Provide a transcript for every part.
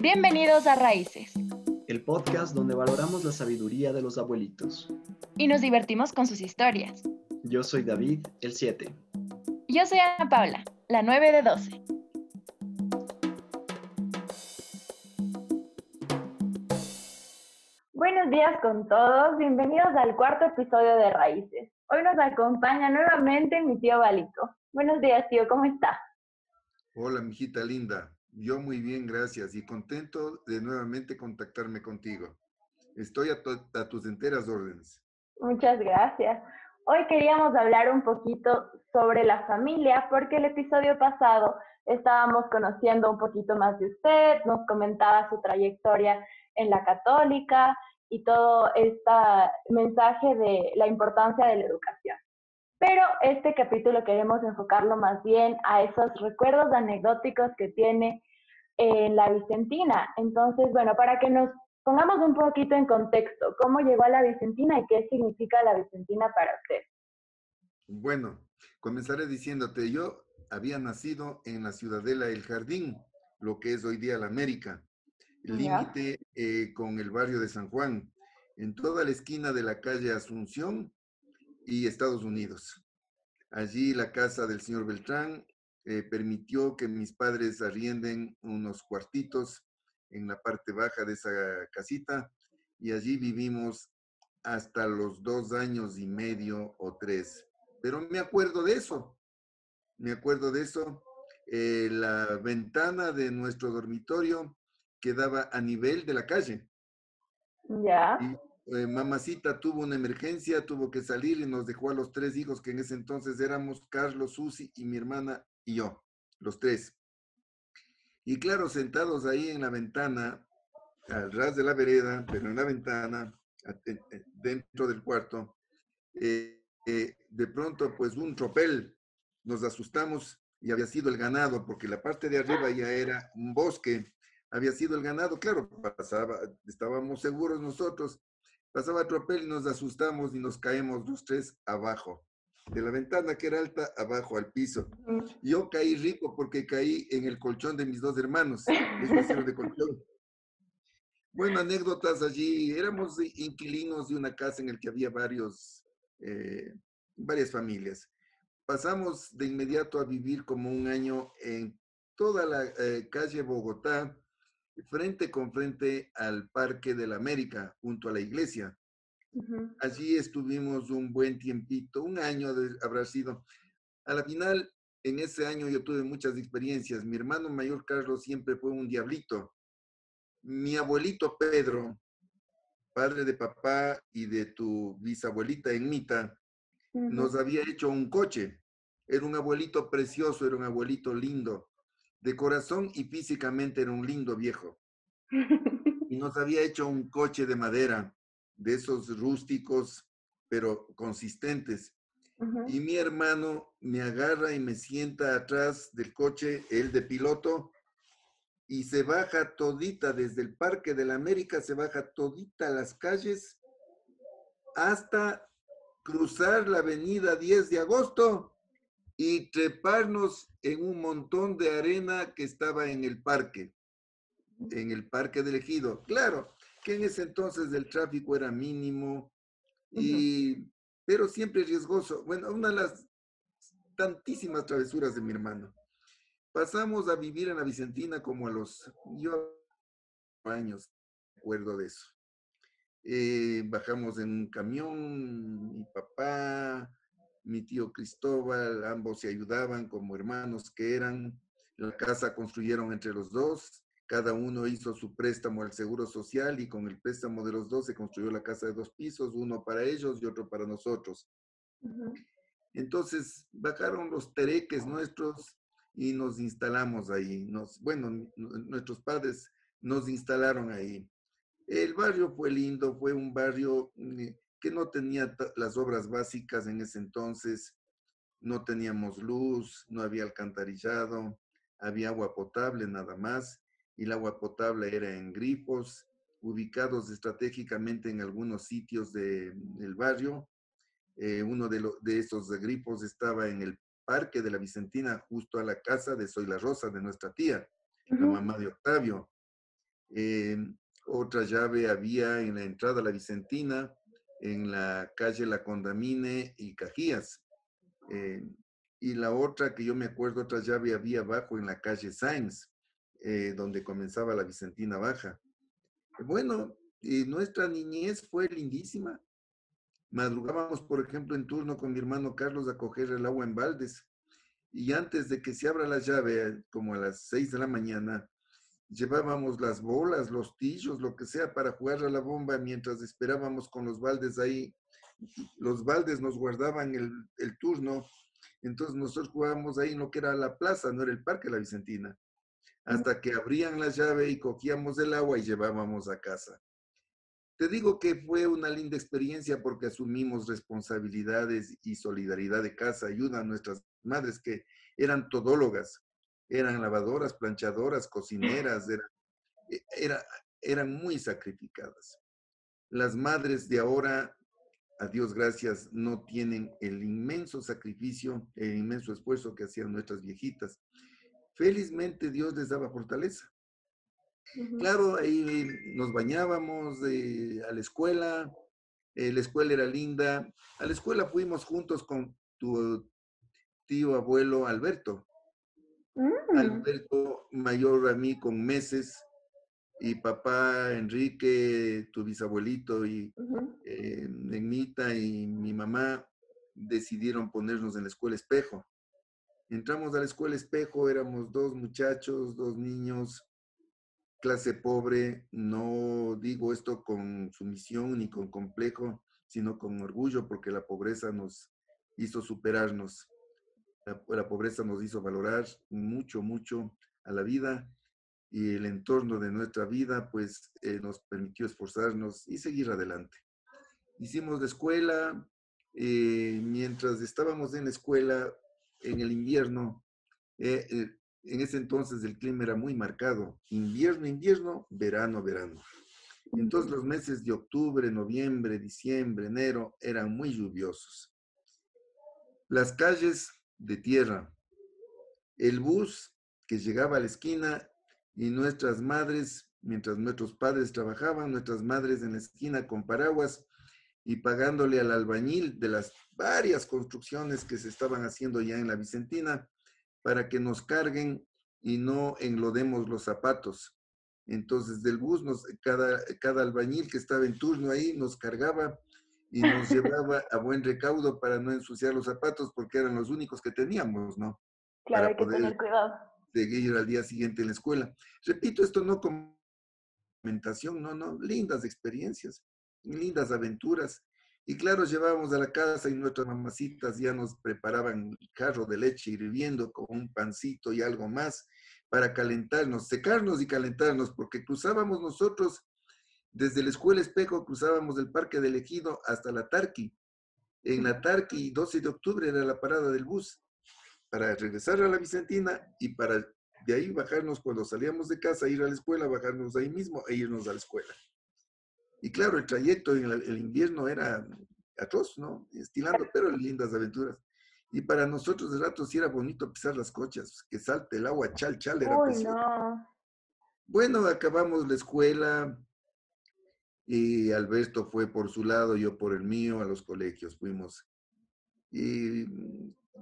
Bienvenidos a Raíces. El podcast donde valoramos la sabiduría de los abuelitos. Y nos divertimos con sus historias. Yo soy David, el 7. Yo soy Ana Paula, la 9 de 12. Buenos días con todos, bienvenidos al cuarto episodio de Raíces. Hoy nos acompaña nuevamente mi tío Balito. Buenos días, tío, ¿cómo está? Hola, mijita linda. Yo muy bien, gracias y contento de nuevamente contactarme contigo. Estoy a, tus enteras órdenes. Muchas gracias. Hoy queríamos hablar un poquito sobre la familia porque el episodio pasado estábamos conociendo un poquito más de usted, nos comentaba su trayectoria en la católica y todo este mensaje de la importancia de la educación. Pero este capítulo queremos enfocarlo más bien a esos recuerdos anecdóticos que tiene en la Vicentina. Entonces, bueno, para que nos pongamos un poquito en contexto, ¿cómo llegó a la Vicentina y qué significa la Vicentina para usted? Bueno, comenzaré diciéndote, yo había nacido en la ciudadela El Jardín, lo que es hoy día la América, límite eh, con el barrio de San Juan, en toda la esquina de la calle Asunción y Estados Unidos. Allí la casa del señor Beltrán eh, permitió que mis padres arrienden unos cuartitos en la parte baja de esa casita y allí vivimos hasta los dos años y medio o tres. Pero me acuerdo de eso, me acuerdo de eso. Eh, la ventana de nuestro dormitorio quedaba a nivel de la calle. Ya. Eh, mamacita tuvo una emergencia, tuvo que salir y nos dejó a los tres hijos que en ese entonces éramos Carlos, Susi y mi hermana y yo, los tres. Y claro, sentados ahí en la ventana, al ras de la vereda, pero en la ventana, dentro del cuarto, eh, eh, de pronto pues un tropel, nos asustamos y había sido el ganado, porque la parte de arriba ya era un bosque, había sido el ganado, claro, pasaba, estábamos seguros nosotros, pasaba tropel y nos asustamos y nos caemos los tres abajo. De la ventana que era alta, abajo al piso. Yo caí rico porque caí en el colchón de mis dos hermanos. de colchón. Bueno, anécdotas allí. Éramos inquilinos de una casa en la que había varios, eh, varias familias. Pasamos de inmediato a vivir como un año en toda la eh, calle Bogotá, frente con frente al Parque de la América, junto a la iglesia. Allí estuvimos un buen tiempito, un año habrá sido. A la final, en ese año yo tuve muchas experiencias. Mi hermano mayor Carlos siempre fue un diablito. Mi abuelito Pedro, padre de papá y de tu bisabuelita Enmita, nos había hecho un coche. Era un abuelito precioso, era un abuelito lindo de corazón y físicamente era un lindo viejo. Y nos había hecho un coche de madera, de esos rústicos, pero consistentes. Y mi hermano me agarra y me sienta atrás del coche, él de piloto, y se baja todita desde el Parque de la América, se baja todita las calles hasta cruzar la avenida 10 de agosto y treparnos en un montón de arena que estaba en el parque, en el parque del ejido. Claro, que en ese entonces el tráfico era mínimo, y, pero siempre riesgoso. Bueno, una de las tantísimas travesuras de mi hermano. Pasamos a vivir en la Vicentina como a los yo años, recuerdo de eso. Eh, bajamos en un camión, mi papá, mi tío Cristóbal, ambos se ayudaban como hermanos que eran. La casa construyeron entre los dos, cada uno hizo su préstamo al Seguro Social y con el préstamo de los dos se construyó la casa de dos pisos, uno para ellos y otro para nosotros. Entonces bajaron los tereques nuestros y nos instalamos ahí. Nos, bueno, nuestros padres nos instalaron ahí. El barrio fue lindo, fue un barrio mm, que no tenía las obras básicas en ese entonces, no teníamos luz, no había alcantarillado, había agua potable nada más, y el agua potable era en grifos, ubicados estratégicamente en algunos sitios del barrio. Eh, uno de, de esos grifos estaba en el Parque de la Vicentina, justo a la casa de Soy la Rosa, de nuestra tía, la mamá de Octavio. Eh, otra llave había en la entrada a la Vicentina, en la calle La Condamine y Cajías. Eh, y la otra que yo me acuerdo, otra llave había abajo en la calle Sainz, eh, donde comenzaba la Vicentina Baja. Bueno, y nuestra niñez fue lindísima. Madrugábamos, por ejemplo, en turno con mi hermano Carlos a coger el agua en baldes. Y antes de que se abra la llave, como a las seis de la mañana, llevábamos las bolas, los tillos, lo que sea, para jugar a la bomba mientras esperábamos con los baldes ahí. Los baldes nos guardaban el, el turno, entonces nosotros jugábamos ahí en lo que era la plaza, no era el parque La Vicentina, hasta que abrían la llave y cogíamos el agua y llevábamos a casa. Te digo que fue una linda experiencia porque asumimos responsabilidades y solidaridad de casa, ayuda a nuestras madres que eran todólogas, eran lavadoras, planchadoras, cocineras, eran, era, eran muy sacrificadas. Las madres de ahora, a Dios gracias, no tienen el inmenso sacrificio, el inmenso esfuerzo que hacían nuestras viejitas. Felizmente Dios les daba fortaleza. Claro, ahí nos bañábamos a la escuela, eh, la escuela era linda. A la escuela fuimos juntos con tu tío abuelo Alberto. Mm. Alberto mayor a mí con meses y papá Enrique, tu bisabuelito y uh y mi mamá decidieron ponernos en la escuela espejo. Entramos a la escuela espejo, éramos dos muchachos, dos niños clase pobre, no digo esto con sumisión ni con complejo, sino con orgullo, porque la pobreza nos hizo superarnos. La, pobreza nos hizo valorar mucho, mucho a la vida y el entorno de nuestra vida, pues eh, nos permitió esforzarnos y seguir adelante. Hicimos la escuela, eh, mientras estábamos en la escuela, en el invierno, eh, en ese entonces el clima era muy marcado, invierno, invierno, verano, verano. Entonces los meses de octubre, noviembre, diciembre, enero eran muy lluviosos. Las calles de tierra, el bus que llegaba a la esquina y nuestras madres, mientras nuestros padres trabajaban, nuestras madres en la esquina con paraguas y pagándole al albañil de las varias construcciones que se estaban haciendo ya en la Vicentina, para que nos carguen y no enlodemos los zapatos. Entonces, del bus, nos, cada, cada albañil que estaba en turno ahí nos cargaba y nos llevaba a buen recaudo para no ensuciar los zapatos porque eran los únicos que teníamos, ¿no? Claro, para hay que poder tener cuidado. Seguir al día siguiente en la escuela. Repito, esto no como comentación, no, no, lindas experiencias, lindas aventuras. Y claro, llevábamos a la casa y nuestras mamacitas ya nos preparaban carro de leche hirviendo con un pancito y algo más para calentarnos, secarnos y calentarnos, porque cruzábamos nosotros desde la escuela Espejo, cruzábamos el Parque del Ejido hasta la Tarqui. En la Tarqui, 12 de octubre era la parada del bus para regresar a la Vicentina y para de ahí bajarnos cuando salíamos de casa, ir a la escuela, bajarnos ahí mismo e irnos a la escuela. Y claro, el trayecto en el, invierno era atroz, ¿no? Estilando, pero lindas aventuras. Y para nosotros de rato sí era bonito pisar las cochas, que salte el agua, chal, chal, era Uy, no. Bueno, acabamos la escuela y Alberto fue por su lado, yo por el mío, a los colegios fuimos. Y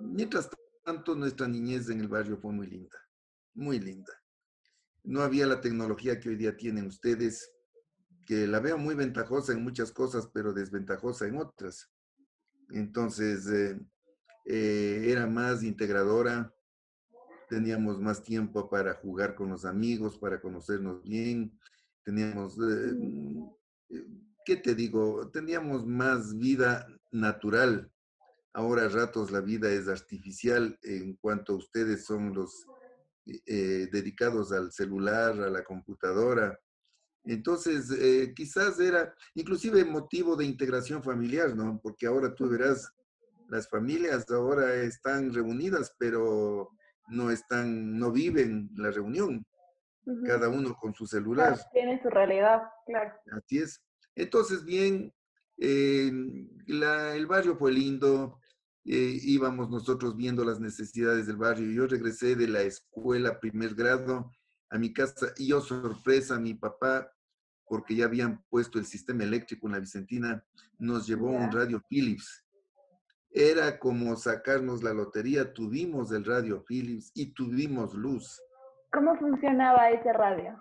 mientras tanto, nuestra niñez en el barrio fue muy linda, muy linda. No había la tecnología que hoy día tienen ustedes, que la veo muy ventajosa en muchas cosas, pero desventajosa en otras. Entonces, eh, eh, era más integradora, teníamos más tiempo para jugar con los amigos, para conocernos bien, teníamos, eh, mm, ¿qué te digo? Teníamos más vida natural. Ahora ratos la vida es artificial en cuanto ustedes son los dedicados al celular, a la computadora, entonces, eh, quizás era inclusive motivo de integración familiar, ¿no? Porque ahora tú verás, las familias ahora están reunidas, pero no están, no viven la reunión, cada uno con su celular. tiene su realidad, claro. Así es. Entonces, bien, eh, el barrio fue lindo, eh, íbamos nosotros viendo las necesidades del barrio. Yo regresé de la escuela primer grado a mi casa y yo sorpresa, mi papá, porque ya habían puesto el sistema eléctrico en la Vicentina, nos llevó un radio Philips. Era como sacarnos la lotería, tuvimos el radio Philips y tuvimos luz. ¿Cómo funcionaba ese radio?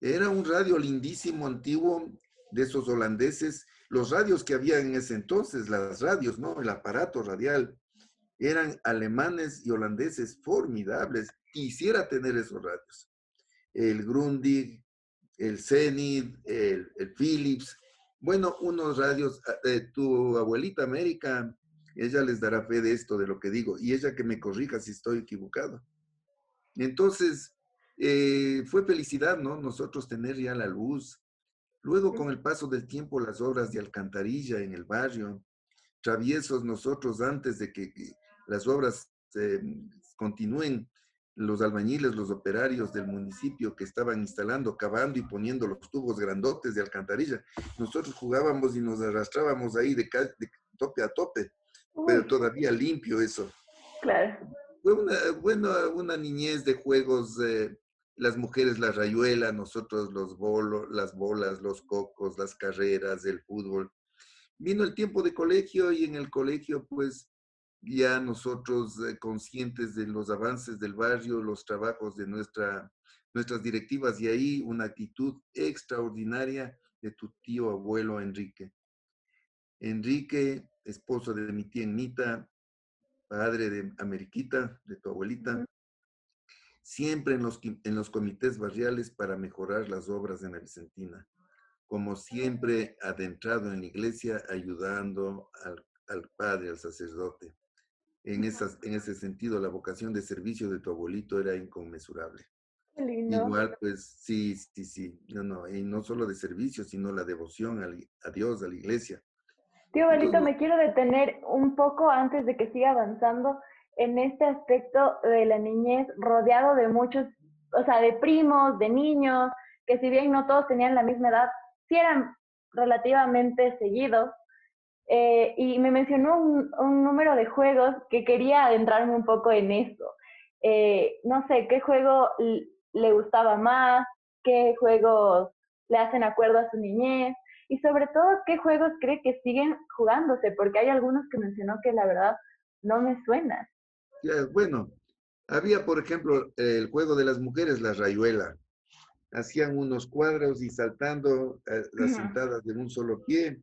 Era un radio lindísimo, antiguo, de esos holandeses. Los radios que había en ese entonces, las radios, ¿no? El aparato radial, eran alemanes y holandeses formidables. Quisiera tener esos radios. El Grundig, el Zenith, el, Philips. Bueno, unos radios, eh, tu abuelita América, ella les dará fe de esto, de lo que digo, y ella que me corrija si estoy equivocado. Entonces, eh, fue felicidad, ¿no? Nosotros tener ya la luz. Luego, con el paso del tiempo, las obras de alcantarilla en el barrio, traviesos nosotros antes de que, las obras eh, continúen, los albañiles, los operarios del municipio que estaban instalando, cavando y poniendo los tubos grandotes de alcantarilla. Nosotros jugábamos y nos arrastrábamos ahí de, tope a tope, pero todavía limpio eso. Claro. Fue una, bueno, una niñez de juegos, eh, las mujeres la rayuela, nosotros los bolos, las bolas, los cocos, las carreras, el fútbol. Vino el tiempo de colegio y en el colegio pues ya nosotros eh, conscientes de los avances del barrio, los trabajos de nuestra, nuestras directivas y ahí una actitud extraordinaria de tu tío abuelo Enrique. Enrique, esposo de mi tía Enita, padre de Ameriquita, de tu abuelita, siempre en los, en los comités barriales para mejorar las obras de la Vicentina, como siempre adentrado en la iglesia ayudando al, al padre, al sacerdote en, esas, en ese sentido, la vocación de servicio de tu abuelito era inconmensurable. Igual, pues sí, sí, sí, no, no, y no solo de servicio, sino la devoción a, Dios, a la iglesia. Tío abuelito, me quiero detener un poco antes de que siga avanzando en este aspecto de la niñez, rodeado de muchos, o sea, de primos, de niños, que si bien no todos tenían la misma edad, sí eran relativamente seguidos, eh, y me mencionó un, número de juegos que quería adentrarme un poco en eso. Eh, no sé, ¿qué juego le gustaba más? ¿Qué juegos le hacen acuerdo a su niñez? Y sobre todo, ¿qué juegos cree que siguen jugándose? Porque hay algunos que mencionó que la verdad no me suenan. Bueno, había, por ejemplo, el juego de las mujeres, la rayuela. Hacían unos cuadros y saltando eh, las sentadas de un solo pie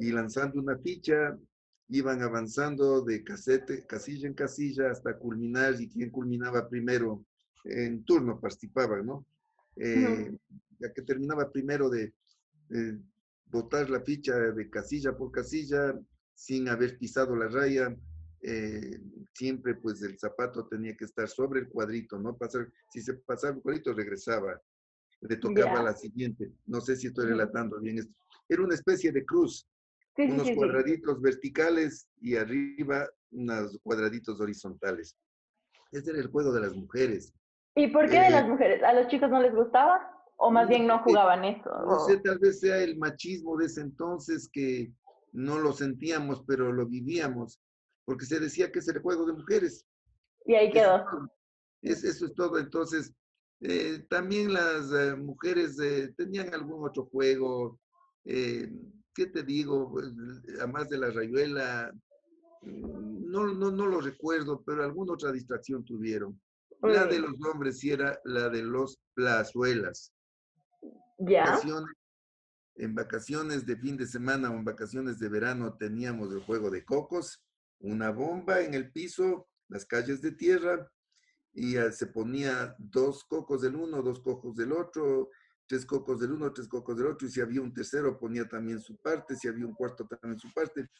y lanzando una ficha, iban avanzando de casete, casilla en casilla hasta culminar y quien culminaba primero en turno participaba, ¿no? Eh, ya que terminaba primero de botar la ficha de casilla por casilla sin haber pisado la raya, eh, siempre pues el zapato tenía que estar sobre el cuadrito, ¿no? Pasar, si se pasaba el cuadrito regresaba, le tocaba la siguiente. No sé si estoy relatando bien esto. Era una especie de cruz, unos cuadraditos verticales y arriba unos cuadraditos horizontales. Este era el juego de las mujeres. ¿Y por qué de eh, las mujeres? ¿A los chicos no les gustaba? ¿O más bien no jugaban eso? No sé, tal vez sea el machismo de ese entonces que no lo sentíamos, pero lo vivíamos, porque se decía que es el juego de mujeres. Y ahí quedó. Eso es, eso es todo. Entonces, eh, también las eh, mujeres tenían algún otro juego. ¿Qué te digo? Pues, además de la rayuela, mm, no, no, no lo recuerdo, pero alguna otra distracción tuvieron. La de los hombres sí era la de los plazuelas. ¿Ya? en vacaciones de fin de semana o en vacaciones de verano teníamos el juego de cocos, una bomba en el piso, las calles de tierra, y se ponía dos cocos del uno, dos cocos del otro, tres cocos del uno, tres cocos del otro, y si había un tercero ponía también su parte, si había un cuarto también su parte,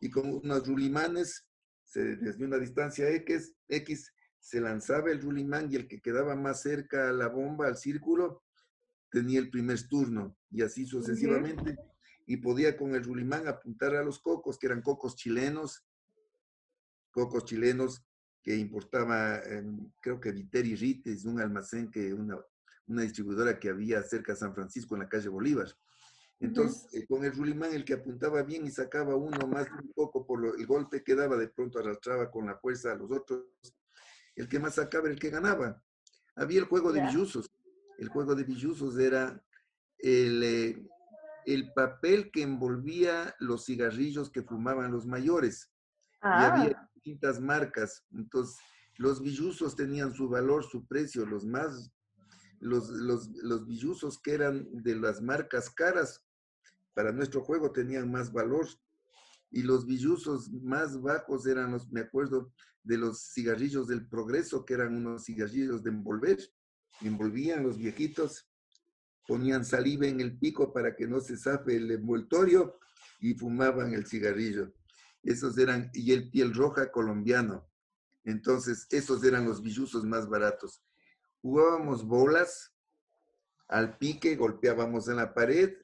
y con unos rulimanes, se, desde una distancia X, X, se lanzaba el rulimán y el que quedaba más cerca a la bomba, al círculo, tenía el primer turno, y así sucesivamente, y podía con el rulimán apuntar a los cocos, que eran cocos chilenos, cocos chilenos que importaba, em, creo que Viteri Rites, un almacén que una una distribuidora que había cerca de San Francisco en la calle Bolívar. Entonces, eh, con el rulimán, el que apuntaba bien y sacaba uno más de un poco por el golpe que daba, de pronto arrastraba con la fuerza a los otros. El que más sacaba era el que ganaba. Había el juego de billuzos. El juego de billuzos era el, eh, el papel que envolvía los cigarrillos que fumaban los mayores. Y había Ah, distintas marcas. Entonces, los billuzos tenían su valor, su precio. Los más, los, los, los billuzos que eran de las marcas caras para nuestro juego tenían más valor. Y los billuzos más bajos eran los, me acuerdo, de los cigarrillos del progreso, que eran unos cigarrillos de envolver. Envolvían los viejitos, ponían saliva en el pico para que no se zafe el envoltorio y fumaban el cigarrillo. Esos eran, y el piel roja colombiano. Entonces, esos eran los billuzos más baratos. Jugábamos bolas, al pique golpeábamos en la pared,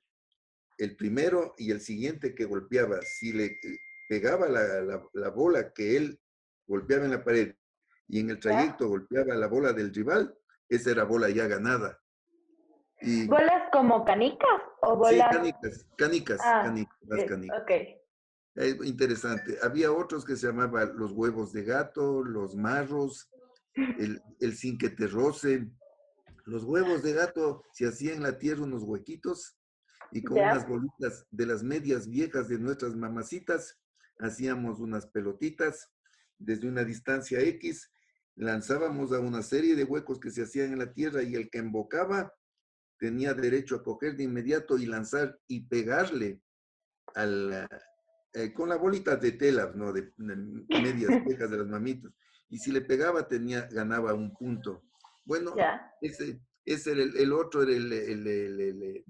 el primero y el siguiente que golpeaba. Si le eh, pegaba la, la- la bola que él golpeaba en la pared y en el trayecto golpeaba la bola del rival, esa era bola ya ganada. Y, ¿bolas como canicas o sí, bolas? canicas, canicas, Ah, canicas, las canicas. ok. Eh, interesante. Había otros que se llamaban los huevos de gato, los marros, el, el sin que te roce. Los huevos de gato se hacían en la tierra unos huequitos y con unas bolitas de las medias viejas de nuestras mamacitas hacíamos unas pelotitas desde una distancia X, lanzábamos a una serie de huecos que se hacían en la tierra y el que embocaba tenía derecho a coger de inmediato y lanzar y pegarle al, eh, con la bolita de tela, ¿no? De, de medias viejas de las mamitas. Y si le pegaba, tenía, ganaba un punto. Bueno, ese, ese era el, el otro, era el, el,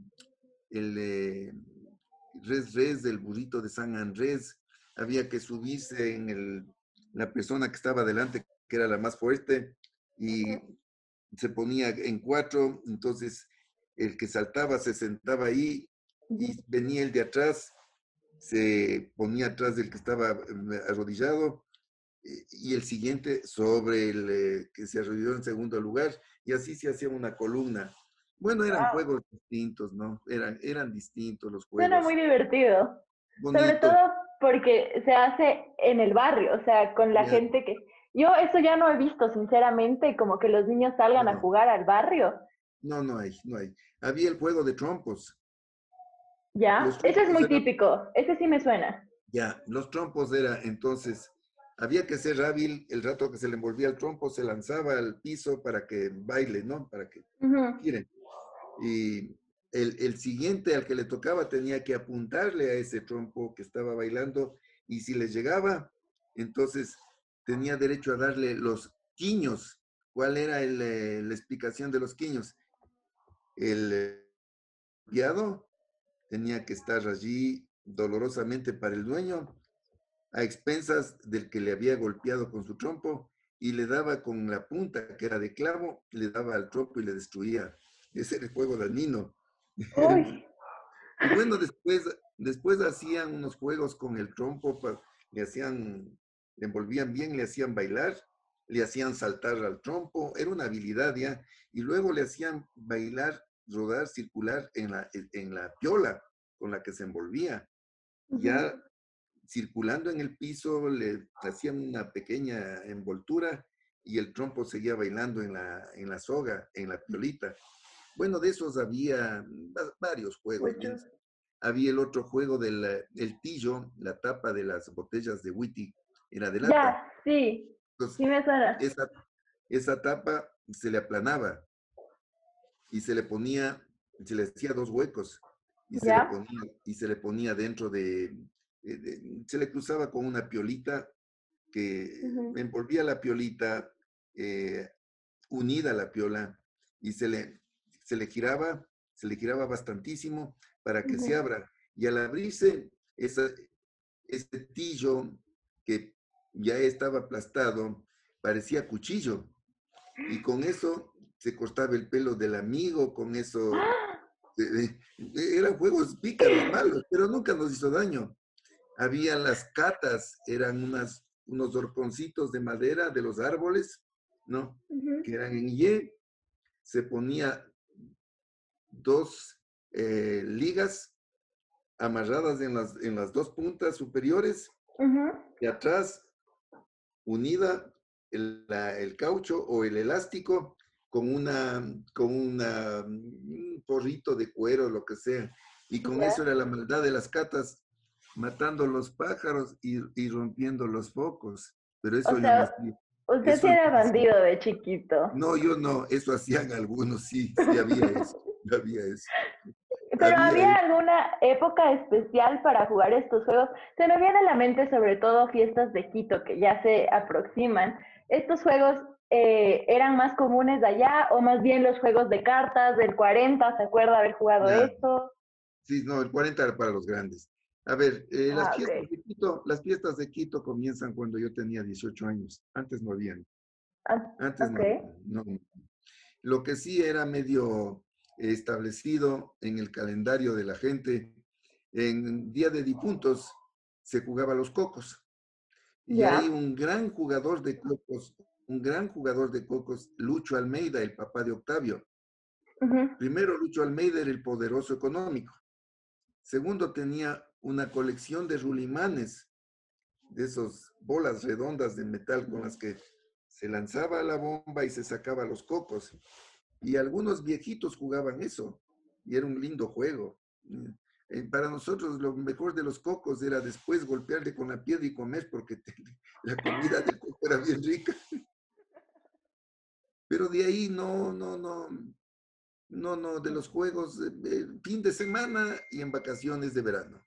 el, eh, res res del burrito de San Andrés. Había que subirse en el, la persona que estaba delante, que era la más fuerte, y se ponía en cuatro, entonces el que saltaba se sentaba ahí y venía el de atrás, se ponía atrás del que estaba eh, arrodillado y el siguiente sobre el eh, que se arrodilló en segundo lugar y así se hacía una columna. Bueno, eran Wow. juegos distintos, ¿no? Eran, eran distintos los juegos. Suena muy divertido. Sobre todo porque se hace en el barrio, o sea, con la gente que... Yo eso ya no he visto, sinceramente, como que los niños salgan a jugar al barrio. No, no hay, no hay. Había el juego de trompos. ¿Ya? Ese es muy eran- típico, ese sí me suena. Ya, los trompos era entonces, había que ser hábil, el rato que se le envolvía el trompo se lanzaba al piso para que baile, ¿no? Para que Ujú. giren. Y el, el siguiente al que le tocaba tenía que apuntarle a ese trompo que estaba bailando y si le llegaba, entonces tenía derecho a darle los quiños. ¿Cuál era el, eh, la explicación de los quiños? El eh, guiado tenía que estar allí dolorosamente para el dueño, a expensas del que le había golpeado con su trompo, y le daba con la punta, que era de clavo, le daba al trompo y le destruía. Ese era el juego danino. Bueno, después, después hacían unos juegos con el trompo, le hacían, le envolvían bien, le hacían bailar, le hacían saltar al trompo, era una habilidad ya, y luego le hacían bailar, rodar, circular en la, en la piola con la que se envolvía. Ya circulando en el piso, le hacían una pequeña envoltura y el trompo seguía bailando en la, en la soga, en la piolita. Bueno, de esos había va- varios juegos. Había el otro juego del el pillo, la tapa de las botellas de whisky, era de lata. ya, sí, Entonces, sí me suena. esa, esa tapa se le aplanaba y se le ponía, se le hacía dos huecos y se, le ponía, y se le ponía dentro de, de- se le cruzaba con una piolita que Ujú. envolvía la piolita eh, unida a la piola y se le, se le giraba, se le giraba bastantísimo para que se abra. Y al abrirse, esa, ese tillo que ya estaba aplastado, parecía cuchillo. Y con eso se cortaba el pelo del amigo, con eso... eh, eh, eran juegos pícaros, malos, pero nunca nos hizo daño. Había las catas, eran unas, unos horconcitos de madera de los árboles, ¿no? Que eran en Y. Se ponía dos eh, ligas amarradas en las, en las dos puntas superiores y atrás unida el, la- el caucho o el elástico con una, con una, un porrito de cuero, lo que sea. Y con eso era la maldad de las catas, matando los pájaros y, y rompiendo los focos. Pero eso O sea, Usted sí era bandido de chiquito. No, yo no, eso hacían algunos, sí, sí había eso, había eso. Pero Había había eso. alguna época especial para jugar estos juegos. Se me viene a la mente sobre todo fiestas de Quito que ya se aproximan. ¿Estos juegos eh, eran más comunes de allá o más bien los juegos de cartas del 40? ¿Se acuerda haber jugado Ya. esto? Sí, no, el 40 era para los grandes. A ver, eh, las, Ah, fiestas de Quito, las fiestas de Quito comienzan cuando yo tenía 18 años. Antes no habían. Ah, Antes no había, no. Lo que sí era medio establecido en el calendario de la gente, en Día de Difuntos se jugaba los cocos. Y hay un gran jugador de cocos, un gran jugador de cocos, Lucho Almeida, el papá de Octavio. Primero, Lucho Almeida era el poderoso económico. Segundo, tenía una colección de rulimanes, de esas bolas redondas de metal con las que se lanzaba la bomba y se sacaba los cocos. Y algunos viejitos jugaban eso. Y era un lindo juego. Eh, Para nosotros lo mejor de los cocos era después golpearle con la piedra y comer porque la comida del coco era bien rica. Pero de ahí no, no, no, no, no, de los juegos, eh, eh, fin de semana y en vacaciones de verano.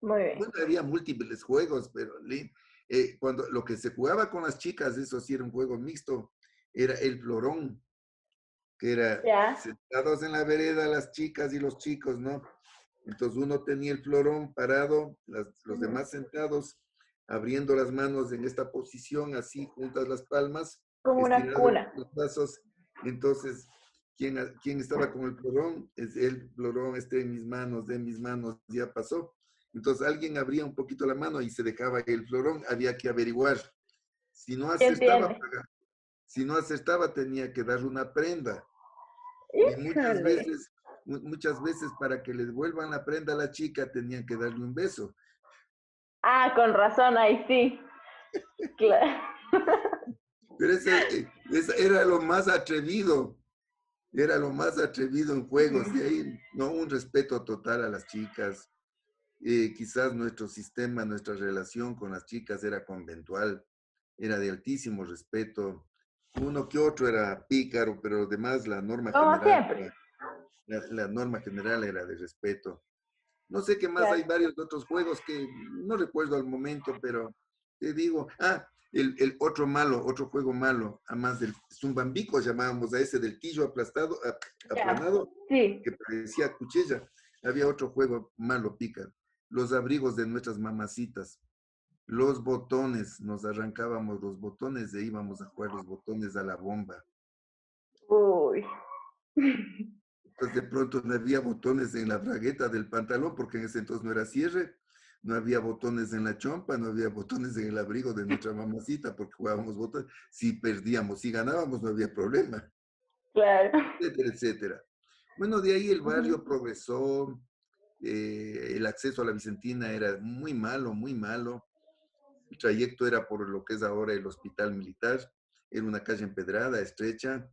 Muy bien. Bueno, había múltiples juegos, pero eh, cuando lo que se jugaba con las chicas, eso sí era un juego mixto, era el florón, que era sentados en la vereda las chicas y los chicos, ¿no? Entonces uno tenía el florón parado, las- los demás sentados, abriendo las manos en esta posición, así juntas las palmas, Como una cuna. los brazos. Entonces, ¿quién, a- quién estaba con el florón? Es el florón esté en mis manos, de mis manos, ya pasó. Entonces alguien abría un poquito la mano y se dejaba el florón, había que averiguar. Si no ¿Quién acertaba, si no acertaba tenía que darle una prenda. Y muchas veces, mu- muchas veces para que le devuelvan la prenda a la chica tenían que darle un beso. Ah, con razón, ahí sí. Claro. Pero ese, eh, ese era lo más atrevido, era lo más atrevido en juegos. De ahí, no, un respeto total a las chicas. Eh, quizás nuestro sistema, nuestra relación con las chicas era conventual, era de altísimo respeto. Uno que otro era pícaro, pero además la norma Como general, la, la norma general era de respeto. No sé qué más, Claro. hay varios otros juegos que no recuerdo al momento, pero te digo, ah, el, el otro malo, otro juego malo, además del zumbambico llamábamos a ese del tillo aplastado, aplanado, Sí. que parecía cuchilla. Había otro juego malo, pica. Los abrigos de nuestras mamacitas. Los botones, nos arrancábamos los botones e íbamos a jugar los botones a la bomba. Uy. Entonces de pronto no había botones en la bragueta del pantalón, porque en ese entonces no era cierre. No había botones en la chompa, no había botones en el abrigo de nuestra mamacita, porque jugábamos botones. Si perdíamos, si ganábamos, no había problema. Claro. etcétera, etcétera. Bueno, de ahí el barrio progresó, eh, el acceso a la Vicentina era muy malo, muy malo. El trayecto era por lo que es ahora el hospital militar, era una calle empedrada, estrecha,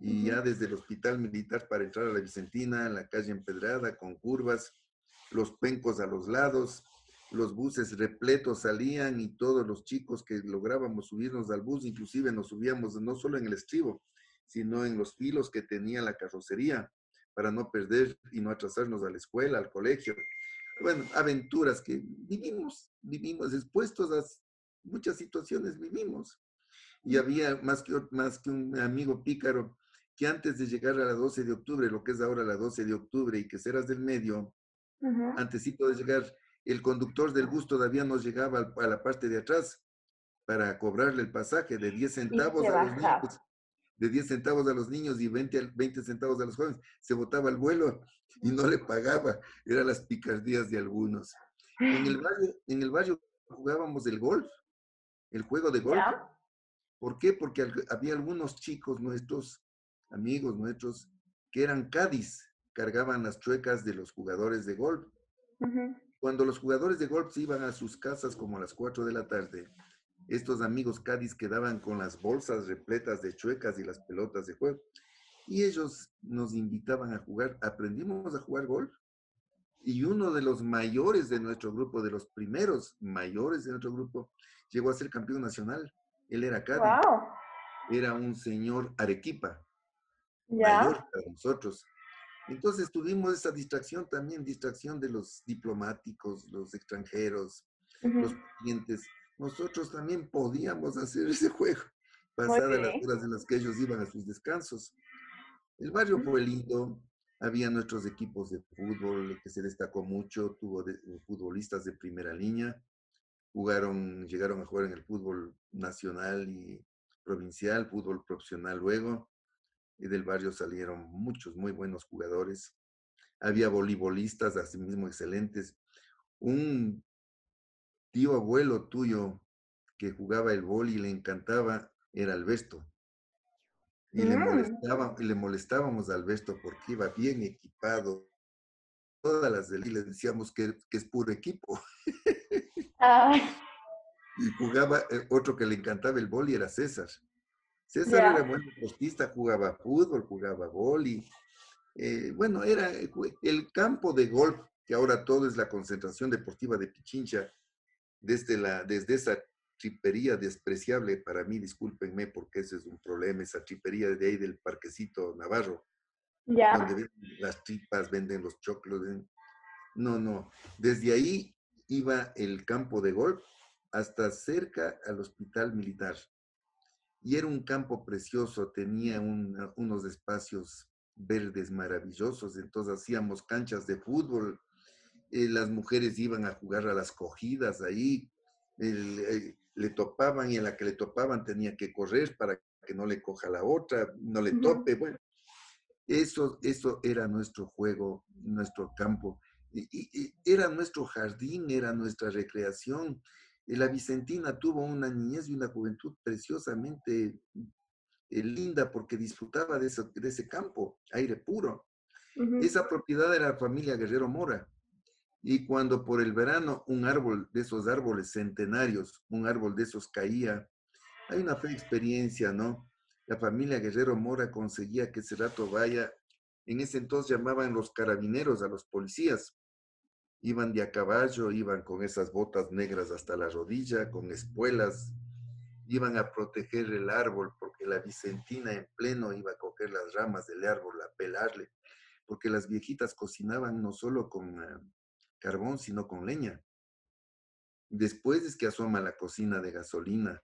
y ya desde el hospital militar para entrar a la Vicentina, la calle empedrada con curvas, los pencos a los lados, los buses repletos salían y todos los chicos que lográbamos subirnos al bus, inclusive nos subíamos no solo en el estribo, sino en los filos que tenía la carrocería para no perder y no atrasarnos a la escuela, al colegio. Bueno, aventuras que vivimos, vivimos expuestos a muchas situaciones, vivimos. Y había más que, más que un amigo pícaro que antes de llegar a la 12 de octubre, lo que es ahora la 12 de octubre y que serás del medio, Ujú. antesito de llegar, el conductor del bus todavía no llegaba a la parte de atrás para cobrarle el pasaje de 10 centavos a los niños, de 10 centavos a los niños y 20, al- 20 centavos a los jóvenes. Se botaba el vuelo y no le pagaba. Eran las picardías de algunos. En el barrio, en el barrio jugábamos el golf, el juego de golf. ¿Por qué? Porque al- había algunos chicos nuestros, amigos nuestros, que eran Cádiz, cargaban las chuecas de los jugadores de golf. Cuando los jugadores de golf se iban a sus casas como a las 4 de la tarde, estos amigos Cádiz quedaban con las bolsas repletas de chuecas y las pelotas de juego y ellos nos invitaban a jugar, aprendimos a jugar golf y uno de los mayores de nuestro grupo, de los primeros mayores de nuestro grupo, llegó a ser campeón nacional. Él era Cádiz. Era un señor Arequipa, mayor para nosotros. Entonces tuvimos esa distracción también, distracción de los diplomáticos, los extranjeros, los clientes. Nosotros también podíamos hacer ese juego, pasadas las horas en las que ellos iban a sus descansos. El barrio fue lindo, había nuestros equipos de fútbol, que se destacó mucho, tuvo futbolistas de primera línea, jugaron, llegaron a jugar en el fútbol nacional y provincial, fútbol profesional luego, y del barrio salieron muchos muy buenos jugadores. Había voleibolistas, asimismo excelentes. Un tío abuelo tuyo que jugaba el boli y le encantaba era Alberto. Y le, mm. molestaba, y le molestábamos a Alberto porque iba bien equipado. Todas las de le decíamos que, es puro equipo. Y jugaba, eh, otro que le encantaba el boli era César. César era buen deportista, jugaba fútbol, jugaba boli. Eh, bueno, era eh, el campo de golf, que ahora todo es la concentración deportiva de Pichincha, desde, la, desde esa tripería despreciable para mí, discúlpenme porque ese es un problema, esa tripería de ahí del parquecito Navarro, ya. donde venden las tripas, venden los choclos. No, no, desde ahí iba el campo de golf hasta cerca al hospital militar. Y era un campo precioso, tenía unos espacios verdes maravillosos, entonces hacíamos canchas de fútbol, eh, las mujeres iban a jugar a las cogidas ahí, eh, le topaban y a la que le topaban tenía que correr para que no le coja la otra, no le tope, bueno. Eso, eso era nuestro juego, nuestro campo. Y, era nuestro jardín, era nuestra recreación. La Vicentina tuvo una niñez y una juventud preciosamente eh, linda porque disfrutaba de ese, de ese campo, aire puro. Esa propiedad era la familia Guerrero Mora. Y cuando por el verano un árbol de esos árboles centenarios, un árbol de esos caía, hay una fe experiencia, ¿no? La familia Guerrero Mora conseguía que ese rato vaya, en ese entonces llamaban los carabineros a los policías, iban de a caballo, iban con esas botas negras hasta la rodilla, con espuelas, iban a proteger el árbol porque la Vicentina en pleno iba a coger las ramas del árbol, a pelarle, porque las viejitas cocinaban no solo con ah, carbón, sino con leña. Después es que asoma la cocina de gasolina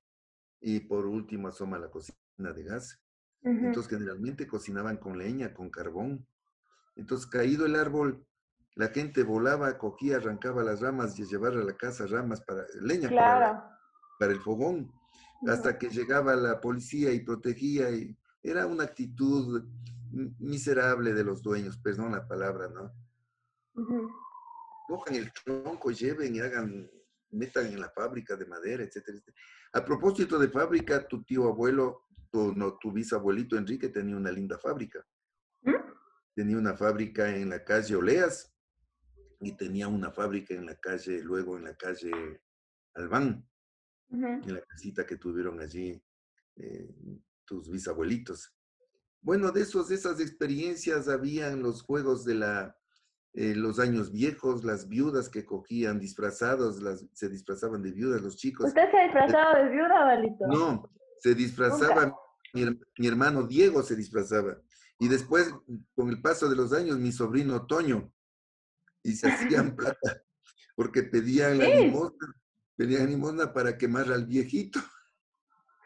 y por último asoma la cocina de gas. Entonces generalmente cocinaban con leña, con carbón. Entonces caído el árbol, la gente volaba, cogía, arrancaba las ramas y llevaba a la casa ramas para leña para, para, el fogón, hasta que llegaba la policía y protegía. Y era una actitud miserable de los dueños, perdón la palabra, ¿no? Cojan el tronco, lleven y hagan, metan en la fábrica de madera, etcétera, A propósito de fábrica, tu tío abuelo, tu, no, tu bisabuelito Enrique tenía una linda fábrica. ¿Mm? Tenía una fábrica en la calle Oleas y tenía una fábrica en la calle, luego en la calle Albán, en la casita que tuvieron allí eh, tus bisabuelitos. Bueno, de esos, esas experiencias habían los juegos de la, eh, los años viejos, las viudas que cogían disfrazados, las, se disfrazaban de viudas los chicos. ¿Usted se disfrazaba de viuda, Valito? No, se disfrazaba, mi, hermano Diego se disfrazaba. Y después, con el paso de los años, mi sobrino Toño, y se hacían plata, porque pedían la limosna, pedían limosna para quemar al viejito.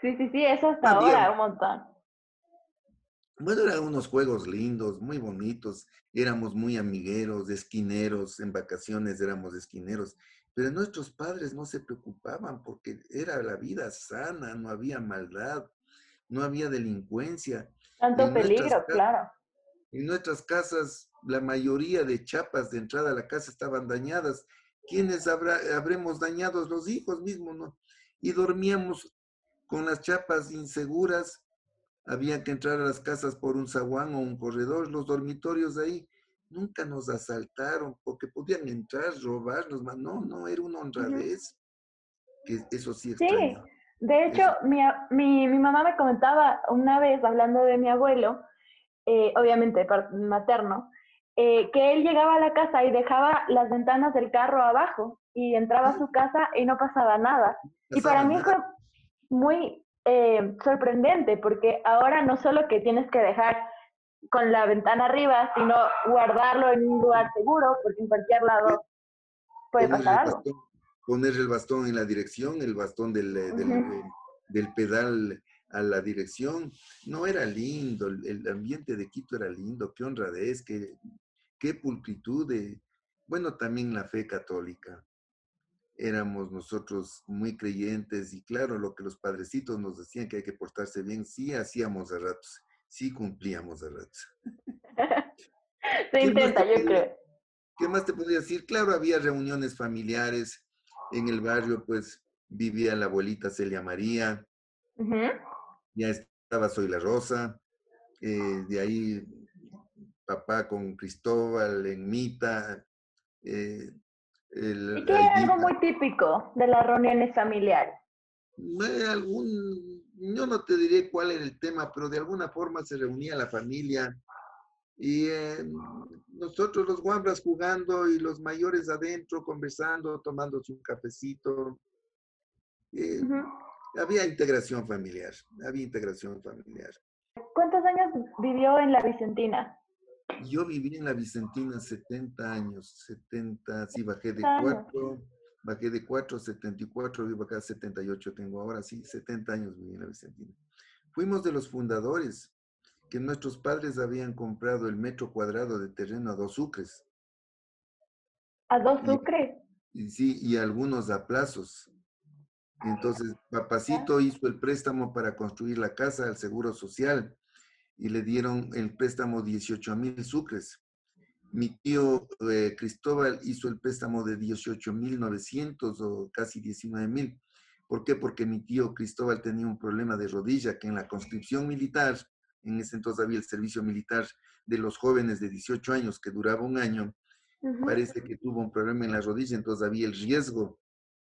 Sí, sí, sí, eso hasta ahora, un montón. Bueno, eran unos juegos lindos, muy bonitos. Éramos muy amigueros, esquineros. En vacaciones éramos esquineros. Pero nuestros padres no se preocupaban porque era la vida sana, no había maldad, no había delincuencia. Tanto peligro, claro. En nuestras casas, la mayoría de chapas de entrada a la casa estaban dañadas. ¿Quiénes habrá, habremos dañado? Los hijos mismos, ¿no? Y dormíamos con las chapas inseguras había que entrar a las casas por un zaguán o un corredor, los dormitorios ahí nunca nos asaltaron porque podían entrar, robarnos, no, no, era una honradez. Que eso sí Sí, de hecho, mi, mi, mi, mamá me comentaba una vez, hablando de mi abuelo, eh, obviamente materno, eh, que él llegaba a la casa y dejaba las ventanas del carro abajo y entraba a su casa y no pasaba nada. y para mí fue muy eh, sorprendente porque ahora no solo que tienes que dejar con la ventana arriba, sino guardarlo en un lugar seguro porque en cualquier lado puede pasar algo. poner el bastón en la dirección, el bastón del, del, del pedal a la dirección. No era lindo, el, ambiente de Quito era lindo, qué honradez, qué, qué pulcritud, de, bueno, también la fe católica. Éramos nosotros muy creyentes y claro, lo que los padrecitos nos decían que hay que portarse bien, sí hacíamos a ratos, sí cumplíamos a ratos. Se intenta, yo creo. ¿Qué más te podría decir? Claro, había reuniones familiares en el barrio, pues vivía la abuelita Celia María, ya estaba Soy la Rosa, eh, de ahí papá con Cristóbal, en Mita. Eh, el, ¿Y qué es algo muy típico de las reuniones familiares? Algún, yo no te diré cuál era el tema, pero de alguna forma se reunía la familia y eh, nosotros los guambras jugando y los mayores adentro conversando, tomando su cafecito. Eh, había integración familiar, había integración familiar. ¿Cuántos años vivió en la Vicentina? Yo viví en la Vicentina 70 años, 70, sí, bajé de 4, bajé de 4, 74, vivo acá 78 tengo ahora, sí, 70 años viví en la Vicentina. Fuimos de los fundadores, que nuestros padres habían comprado el metro cuadrado de terreno a dos sucres. ¿A dos sucres? Y, sí, y algunos a plazos. Entonces, papacito hizo el préstamo para construir la casa al Seguro Social y le dieron el préstamo 18 mil sucres. Mi tío eh, Cristóbal hizo el préstamo de 18 mil 900 o casi 19 mil. ¿Por qué? Porque mi tío Cristóbal tenía un problema de rodilla que en la conscripción militar, en ese entonces había el servicio militar de los jóvenes de 18 años que duraba un año, parece que tuvo un problema en la rodilla, entonces había el riesgo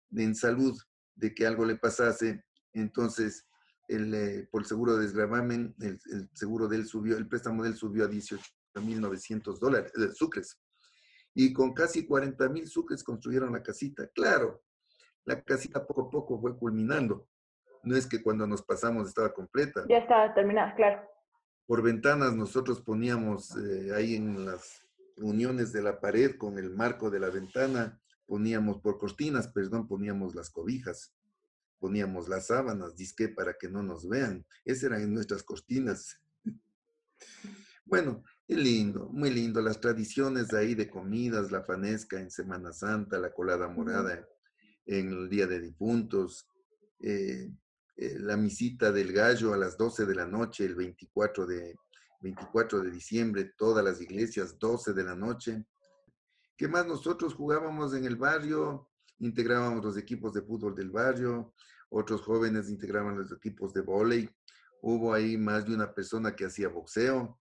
de, en salud de que algo le pasase, entonces el, eh, por el seguro de desgravamen, el, seguro de él subió, el préstamo de él subió a 18.900 dólares, eh, sucres. Y con casi 40 mil sucres construyeron la casita. Claro, la casita poco a poco fue culminando. No es que cuando nos pasamos estaba completa. Ya estaba terminada, claro. Por ventanas nosotros poníamos eh, ahí en las uniones de la pared con el marco de la ventana, poníamos por cortinas, perdón, poníamos las cobijas, poníamos las sábanas, disque para que no nos vean. Esas eran nuestras cortinas. Bueno, es lindo, muy lindo. Las tradiciones ahí de comidas, la fanesca en Semana Santa, la colada morada en el Día de Difuntos, eh, eh, la misita del gallo a las 12 de la noche, el 24 de, 24 de diciembre, todas las iglesias, 12 de la noche. ¿Qué más? Nosotros jugábamos en el barrio, integrábamos los equipos de fútbol del barrio, otros jóvenes integraban los equipos de vóley, hubo ahí más de una persona que hacía boxeo,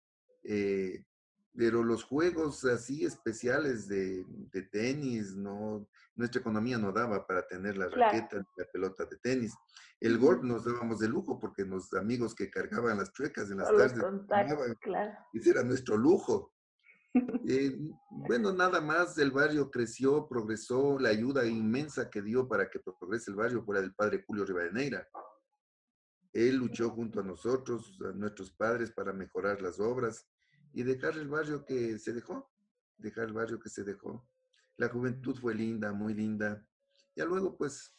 eh, pero los juegos así especiales de, tenis, no, nuestra economía no daba para tener la raqueta, la pelota de tenis. El golf nos dábamos de lujo porque los amigos que cargaban las chuecas en las tardes, claro. ese era nuestro lujo. Eh, bueno, nada más el barrio creció, progresó, la ayuda inmensa que dio para que progrese el barrio fuera del padre Julio Rivadeneira. Él luchó junto a nosotros, a nuestros padres, para mejorar las obras y dejar el barrio que se dejó, dejar el barrio que se dejó. La juventud fue linda, muy linda. Ya luego, pues,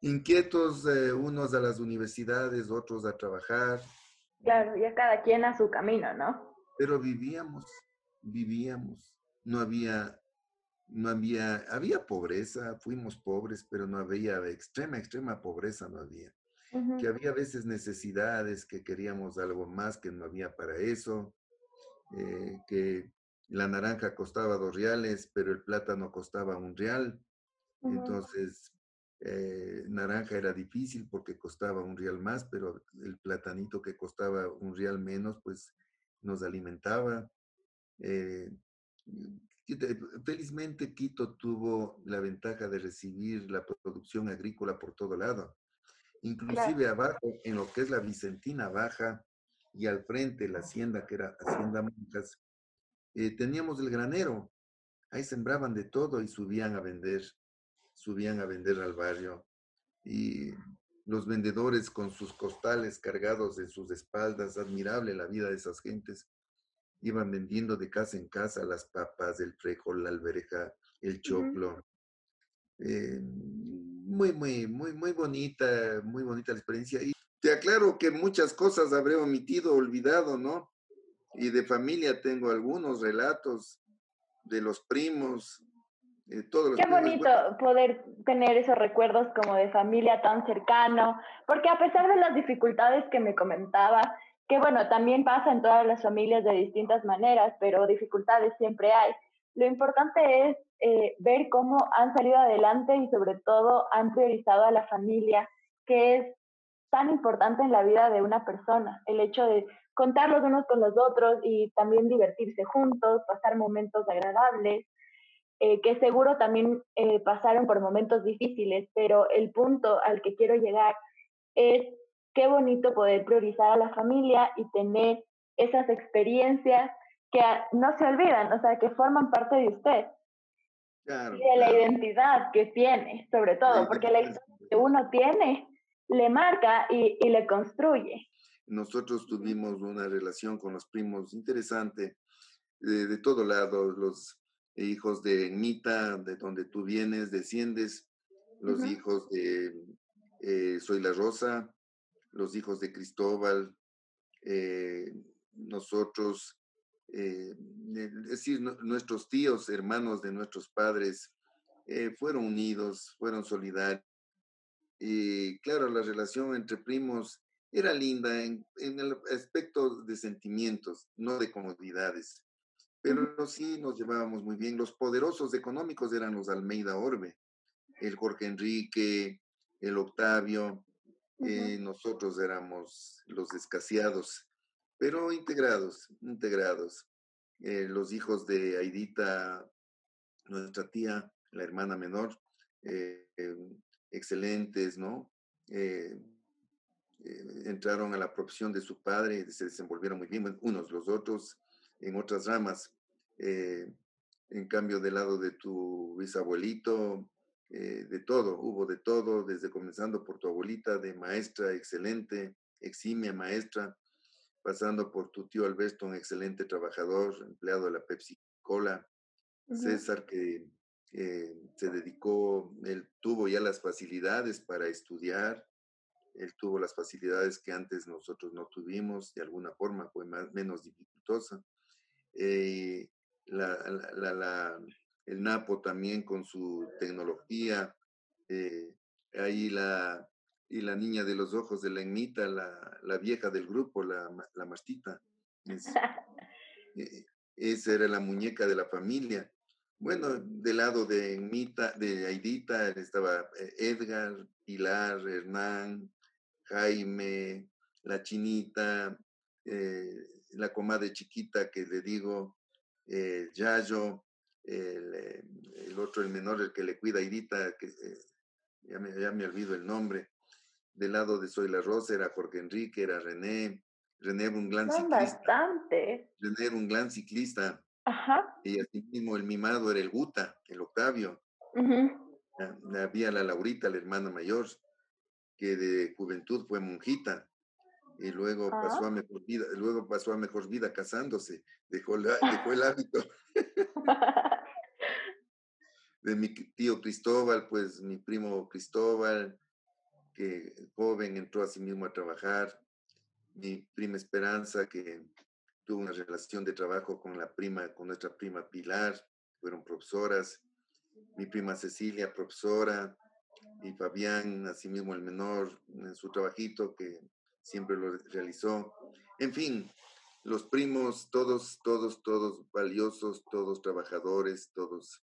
inquietos, eh, unos a las universidades, otros a trabajar. Claro, ya cada quien a su camino, ¿no? Pero vivíamos, vivíamos. No había, no había, había pobreza, fuimos pobres, pero no había extrema, extrema pobreza, no había. Que había veces necesidades, que queríamos algo más, que no había para eso, eh, que la naranja costaba dos reales, pero el plátano costaba un real. Entonces, eh, naranja era difícil porque costaba un real más, pero el platanito que costaba un real menos, pues nos alimentaba. Eh, felizmente Quito tuvo la ventaja de recibir la producción agrícola por todo lado. Inclusive abajo, en lo que es la Vicentina Baja, y al frente la hacienda, que era Hacienda Monjas, eh, teníamos el granero. Ahí sembraban de todo y subían a vender, subían a vender al barrio. Y los vendedores con sus costales cargados en sus espaldas, admirable la vida de esas gentes, iban vendiendo de casa en casa las papas, el frijol, la alberja, el choclo. Eh, muy, muy, muy, muy bonita, muy bonita la experiencia. Y te aclaro que muchas cosas habré omitido, olvidado, ¿no? Y de familia tengo algunos relatos de los primos, todos Qué bonito poder tener esos recuerdos como de familia tan cercano, porque a pesar de las dificultades que me comentaba, que bueno, también pasa en todas las familias de distintas maneras, pero dificultades siempre hay. Lo importante es eh, ver cómo han salido adelante y sobre todo han priorizado a la familia, que es tan importante en la vida de una persona. El hecho de contar los unos con los otros y también divertirse juntos, pasar momentos agradables, eh, que seguro también eh, pasaron por momentos difíciles, pero el punto al que quiero llegar es qué bonito poder priorizar a la familia y tener esas experiencias que no se olvidan, o sea, que forman parte de usted. y de la identidad que tiene, sobre todo, porque la identidad que uno tiene le marca y, y le construye. Nosotros tuvimos una relación con los primos interesante, de, de todo lado, los hijos de Nita, de donde tú vienes, desciendes, los hijos de eh, Soy la Rosa, los hijos de Cristóbal, eh, nosotros, eh, es decir, nuestros tíos, hermanos de nuestros padres, fueron unidos, fueron solidarios. Y claro, la relación entre primos era linda en, en el aspecto de sentimientos, no de comodidades pero sí nos llevábamos muy bien. Los poderosos económicos eran los Almeida Orbe, el Jorge Enrique, el Octavio, eh, nosotros éramos los escaseados, pero integrados, integrados. Eh, los hijos de Aidita, nuestra tía, la hermana menor, eh, excelentes, ¿no? entraron a la profesión de su padre, se desenvolvieron muy bien, unos los otros en otras ramas. Eh, en cambio, del lado de tu bisabuelito, eh, de todo, hubo de todo, desde comenzando por tu abuelita de maestra excelente, eximia maestra, pasando por tu tío Alberto, un excelente trabajador, empleado de la Pepsi Cola, César que eh, se dedicó, él tuvo ya las facilidades para estudiar, él tuvo las facilidades que antes nosotros no tuvimos, de alguna forma fue más, menos dificultosa. Eh, la, la, el Napo también con su tecnología, eh, ahí la, y la niña de los ojos de la Enmita, la, la vieja del grupo, la, la mastita. Eh, esa era la muñeca de la familia. Bueno, del lado de Enmita, de Aidita, estaba Edgar, Pilar, Hernán, Jaime, la chinita, la comadre chiquita que le digo, eh, Yayo, el, eh, el, otro, el menor, el que le cuida a Irita, que eh, ya, me, ya me olvido el nombre. Del lado de Soy la Rosa era Jorge Enrique, era René. René era un gran Son ciclista. bastante. René era un gran ciclista. Ajá. Y así mismo el mimado era el Guta, el Octavio. Había la Laurita, la hermana mayor, que de juventud fue monjita y luego pasó a mejor vida, luego pasó a mejor vida casándose, dejó, dejó el hábito. de mi tío Cristóbal, pues mi primo Cristóbal, que joven entró a sí mismo a trabajar, mi prima Esperanza, que tuvo una relación de trabajo con la prima, con nuestra prima Pilar, fueron profesoras, mi prima Cecilia, profesora, y Fabián, asimismo el menor, en su trabajito, que siempre lo realizó. En fin, los primos, todos, todos, todos valiosos, todos trabajadores, todos,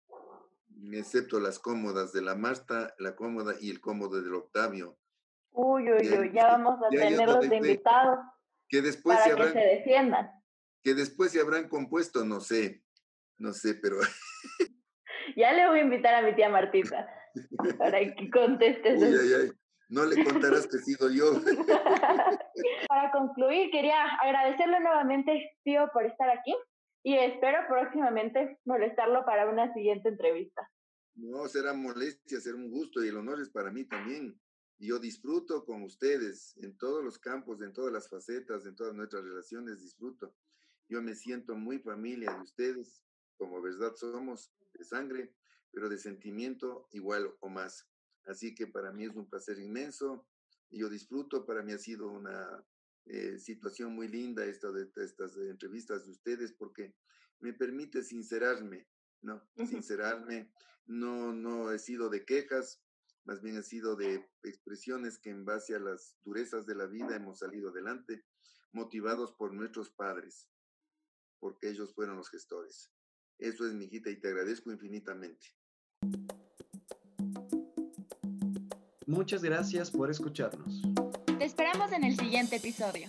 excepto las cómodas de la Marta, la cómoda y el cómodo del Octavio. Uy, uy, uy, ya vamos a tenerlos de invitados. Que después para se habrán, que se defiendan. Que después se habrán compuesto, no sé, no sé, pero... ya le voy a invitar a mi tía Martita para que conteste. Uy, ay, ay. No le contarás que he sido yo. Para concluir, quería agradecerle nuevamente, tío, por estar aquí y espero próximamente molestarlo para una siguiente entrevista. No, será molestia, será un gusto y el honor es para mí también. Yo disfruto con ustedes en todos los campos, en todas las facetas, en todas nuestras relaciones, disfruto. Yo me siento muy familia de ustedes, como verdad somos de sangre, pero de sentimiento igual o más. Así que para mí es un placer inmenso y yo disfruto, para mí ha sido una eh, situación muy linda esta de, estas entrevistas de ustedes porque me permite sincerarme, ¿no? Sincerarme, no, no he sido de quejas, más bien he sido de expresiones que en base a las durezas de la vida hemos salido adelante, motivados por nuestros padres, porque ellos fueron los gestores. Eso es, mi hijita, y te agradezco infinitamente. Muchas gracias por escucharnos. Te esperamos en el siguiente episodio.